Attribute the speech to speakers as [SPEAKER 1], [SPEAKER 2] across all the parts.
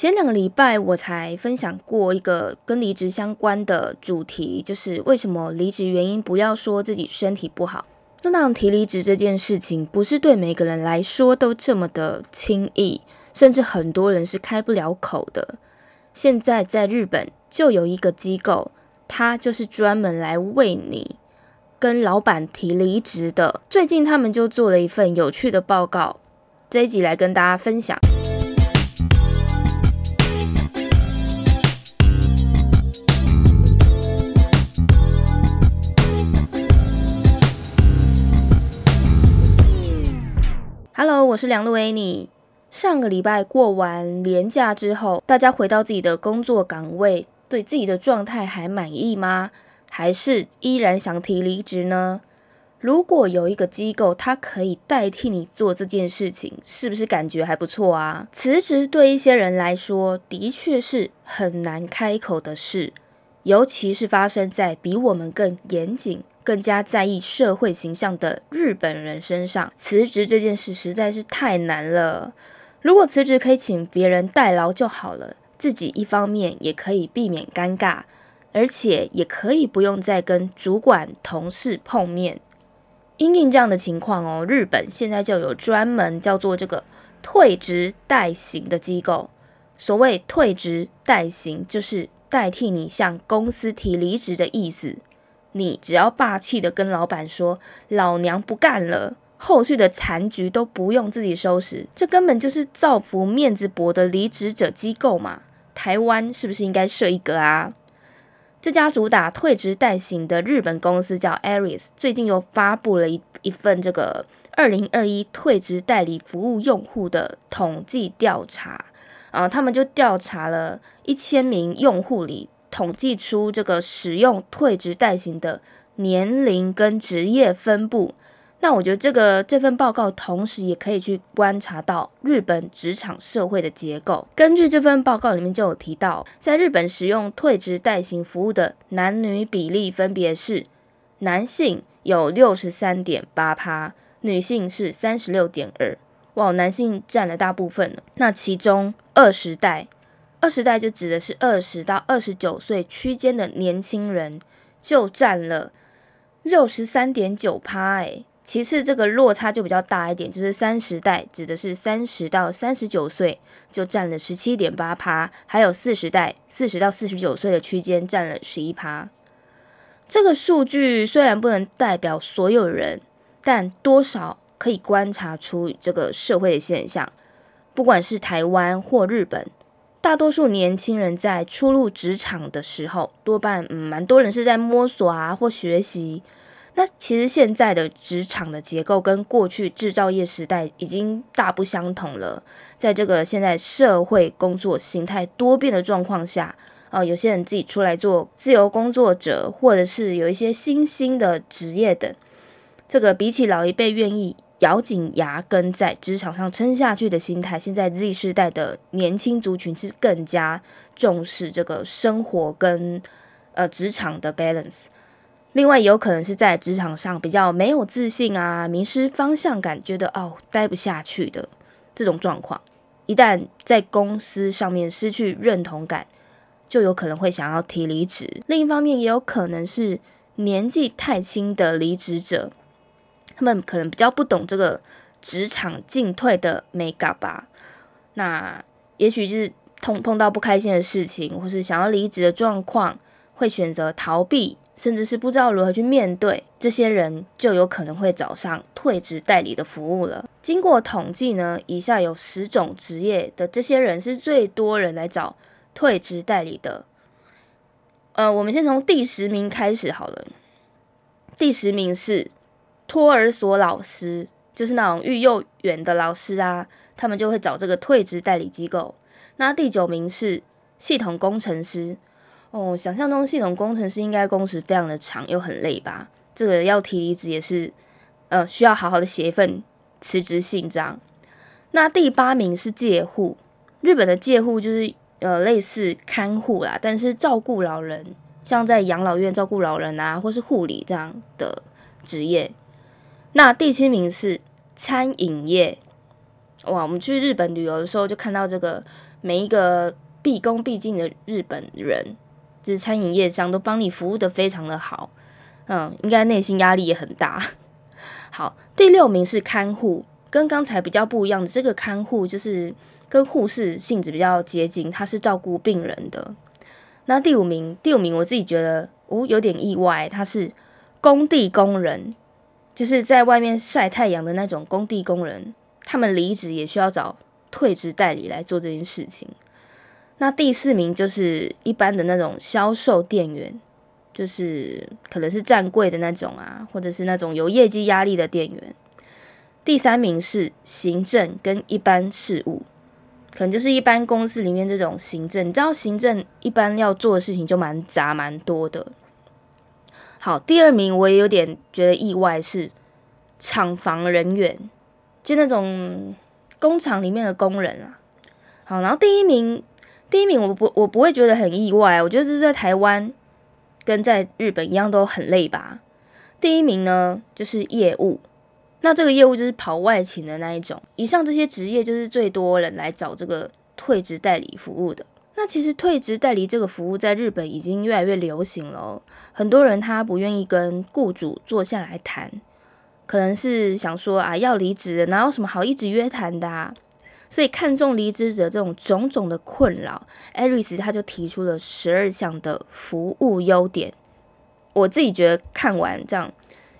[SPEAKER 1] 前两个礼拜我才分享过一个跟离职相关的主题，就是为什么离职原因不要说自己身体不好。那当提离职这件事情，不是对每个人来说都这么的轻易，甚至很多人是开不了口的。现在在日本就有一个机构，它就是专门来为你跟老板提离职的。最近他们就做了一份有趣的报告，这一集来跟大家分享。Hello，我是梁路 Annie。上个礼拜过完年假之后，大家回到自己的工作岗位，对自己的状态还满意吗？还是依然想提离职呢？如果有一个机构，它可以代替你做这件事情，是不是感觉还不错啊？辞职对一些人来说，的确是很难开口的事，尤其是发生在比我们更严谨。更加在意社会形象的日本人身上，辞职这件事实在是太难了。如果辞职可以请别人代劳就好了，自己一方面也可以避免尴尬，而且也可以不用再跟主管、同事碰面。因应这样的情况哦，日本现在就有专门叫做这个退职代行的机构。所谓退职代行，就是代替你向公司提离职的意思。你只要霸气的跟老板说“老娘不干了”，后续的残局都不用自己收拾，这根本就是造福面子薄的离职者机构嘛！台湾是不是应该设一个啊？这家主打退职代行的日本公司叫 Aris，最近又发布了一一份这个二零二一退职代理服务用户的统计调查啊，他们就调查了一千名用户里。统计出这个使用退职代行的年龄跟职业分布，那我觉得这个这份报告同时也可以去观察到日本职场社会的结构。根据这份报告里面就有提到，在日本使用退职代行服务的男女比例分别是：男性有六十三点八趴，女性是三十六点二。哇，男性占了大部分那其中二十代。二十代就指的是二十到二十九岁区间的年轻人，就占了六十三点九趴。哎，其次这个落差就比较大一点，就是三十代指的是三十到三十九岁，就占了十七点八趴，还有四十代四十到四十九岁的区间占了十一趴。这个数据虽然不能代表所有人，但多少可以观察出这个社会的现象，不管是台湾或日本。大多数年轻人在初入职场的时候，多半嗯，蛮多人是在摸索啊或学习。那其实现在的职场的结构跟过去制造业时代已经大不相同了。在这个现在社会工作形态多变的状况下，呃，有些人自己出来做自由工作者，或者是有一些新兴的职业等，这个比起老一辈愿意。咬紧牙根在职场上撑下去的心态，现在 Z 世代的年轻族群是更加重视这个生活跟呃职场的 balance。另外，有可能是在职场上比较没有自信啊，迷失方向感，觉得哦待不下去的这种状况，一旦在公司上面失去认同感，就有可能会想要提离职。另一方面，也有可能是年纪太轻的离职者。他们可能比较不懂这个职场进退的美感吧，那也许是碰碰到不开心的事情，或是想要离职的状况，会选择逃避，甚至是不知道如何去面对。这些人就有可能会找上退职代理的服务了。经过统计呢，以下有十种职业的这些人是最多人来找退职代理的。呃，我们先从第十名开始好了。第十名是。托儿所老师就是那种育幼园的老师啊，他们就会找这个退职代理机构。那第九名是系统工程师哦，想象中系统工程师应该工时非常的长又很累吧？这个要提离职也是呃需要好好的写一份辞职信这样。那第八名是介护，日本的介护就是呃类似看护啦，但是照顾老人，像在养老院照顾老人啊，或是护理这样的职业。那第七名是餐饮业，哇！我们去日本旅游的时候就看到这个每一个毕恭毕敬的日本人，就是餐饮业上都帮你服务的非常的好，嗯，应该内心压力也很大。好，第六名是看护，跟刚才比较不一样的，这个看护就是跟护士性质比较接近，他是照顾病人的。那第五名，第五名我自己觉得哦有点意外，他是工地工人，就是在外面晒太阳的那种工地工人，他们离职也需要找退职代理来做这件事情。那第四名就是一般的那种销售店员。就是可能是站柜的那种啊，或者是那种有业绩压力的店员。第三名是行政跟一般事务，可能就是一般公司里面这种行政。你知道行政一般要做的事情就蛮杂蛮多的。好，第二名我也有点觉得意外，是厂房人员，就那种工厂里面的工人啊。好，然后第一名，第一名我不我不会觉得很意外，我觉得这是在台湾。跟在日本一样都很累吧？第一名呢就是业务，那这个业务就是跑外勤的那一种。以上这些职业就是最多人来找这个退职代理服务的。那其实退职代理这个服务在日本已经越来越流行了，很多人他不愿意跟雇主坐下来谈，可能是想说啊要离职，哪有什么好一直约谈的？啊所以看中离职者这种种种的困扰，艾瑞斯他就提出了十二项的服务优点。我自己觉得看完这样，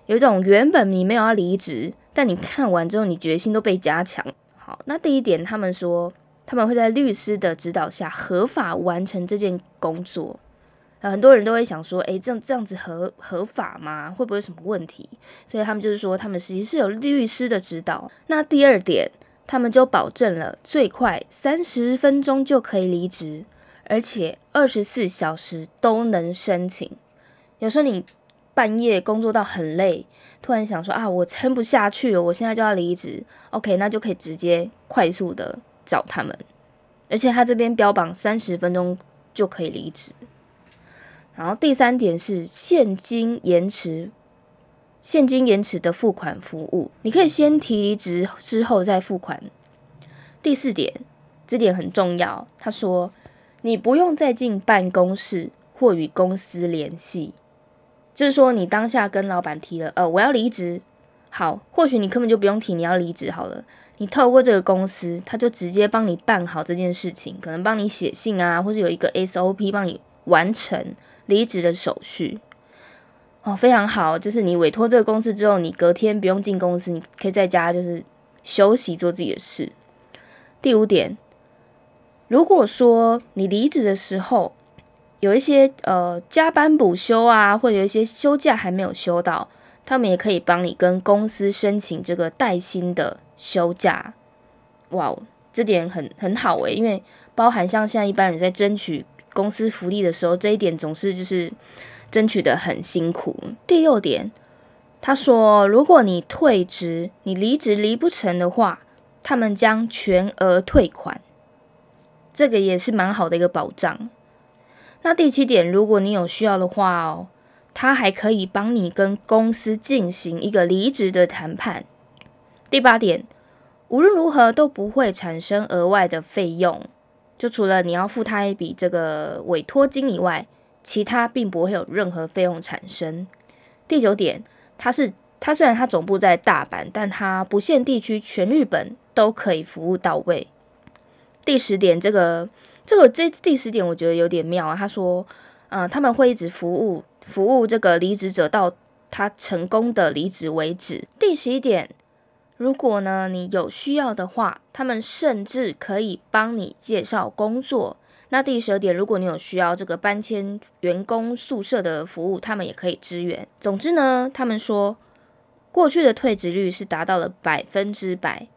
[SPEAKER 1] 有一种原本你没有要离职，但你看完之后你决心都被加强。好，那第一点，他们说他们会在律师的指导下合法完成这件工作。很多人都会想说，诶，这样这样子合合法吗？会不会有什么问题？所以他们就是说，他们实际是有律师的指导。那第二点。他们就保证了最快三十分钟就可以离职，而且二十四小时都能申请。有时候你半夜工作到很累，突然想说啊，我撑不下去了，我现在就要离职。OK，那就可以直接快速的找他们，而且他这边标榜三十分钟就可以离职。然后第三点是现金延迟。现金延迟的付款服务，你可以先提离职之后再付款。第四点，这点很重要。他说，你不用再进办公室或与公司联系，就是说你当下跟老板提了，呃，我要离职。好，或许你根本就不用提你要离职好了，你透过这个公司，他就直接帮你办好这件事情，可能帮你写信啊，或者有一个 SOP 帮你完成离职的手续。哦，非常好，就是你委托这个公司之后，你隔天不用进公司，你可以在家就是休息做自己的事。第五点，如果说你离职的时候有一些呃加班补休啊，或者有一些休假还没有休到，他们也可以帮你跟公司申请这个带薪的休假。哇，这点很很好诶，因为包含像现在一般人在争取公司福利的时候，这一点总是就是。争取的很辛苦。第六点，他说，如果你退职，你离职离不成的话，他们将全额退款，这个也是蛮好的一个保障。那第七点，如果你有需要的话哦，他还可以帮你跟公司进行一个离职的谈判。第八点，无论如何都不会产生额外的费用，就除了你要付他一笔这个委托金以外。其他并不会有任何费用产生。第九点，它是它虽然它总部在大阪，但它不限地区，全日本都可以服务到位。第十点，这个这个这第十点我觉得有点妙啊。他说，呃，他们会一直服务服务这个离职者到他成功的离职为止。第十一点，如果呢你有需要的话，他们甚至可以帮你介绍工作。那第十二点，如果你有需要这个搬迁员工宿舍的服务，他们也可以支援。总之呢，他们说过去的退职率是达到了百分之百，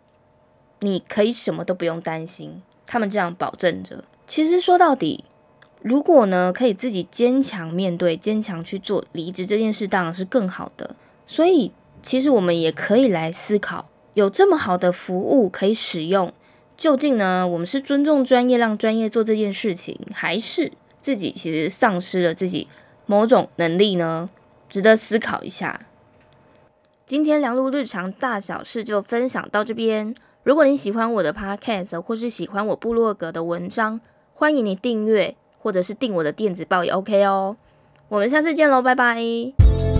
[SPEAKER 1] 你可以什么都不用担心，他们这样保证着。其实说到底，如果呢可以自己坚强面对、坚强去做离职这件事，当然是更好的。所以其实我们也可以来思考，有这么好的服务可以使用。究竟呢？我们是尊重专业，让专业做这件事情，还是自己其实丧失了自己某种能力呢？值得思考一下。今天梁璐日常大小事就分享到这边。如果你喜欢我的 podcast，或是喜欢我部落格的文章，欢迎你订阅，或者是订我的电子报也 OK 哦。我们下次见喽，拜拜。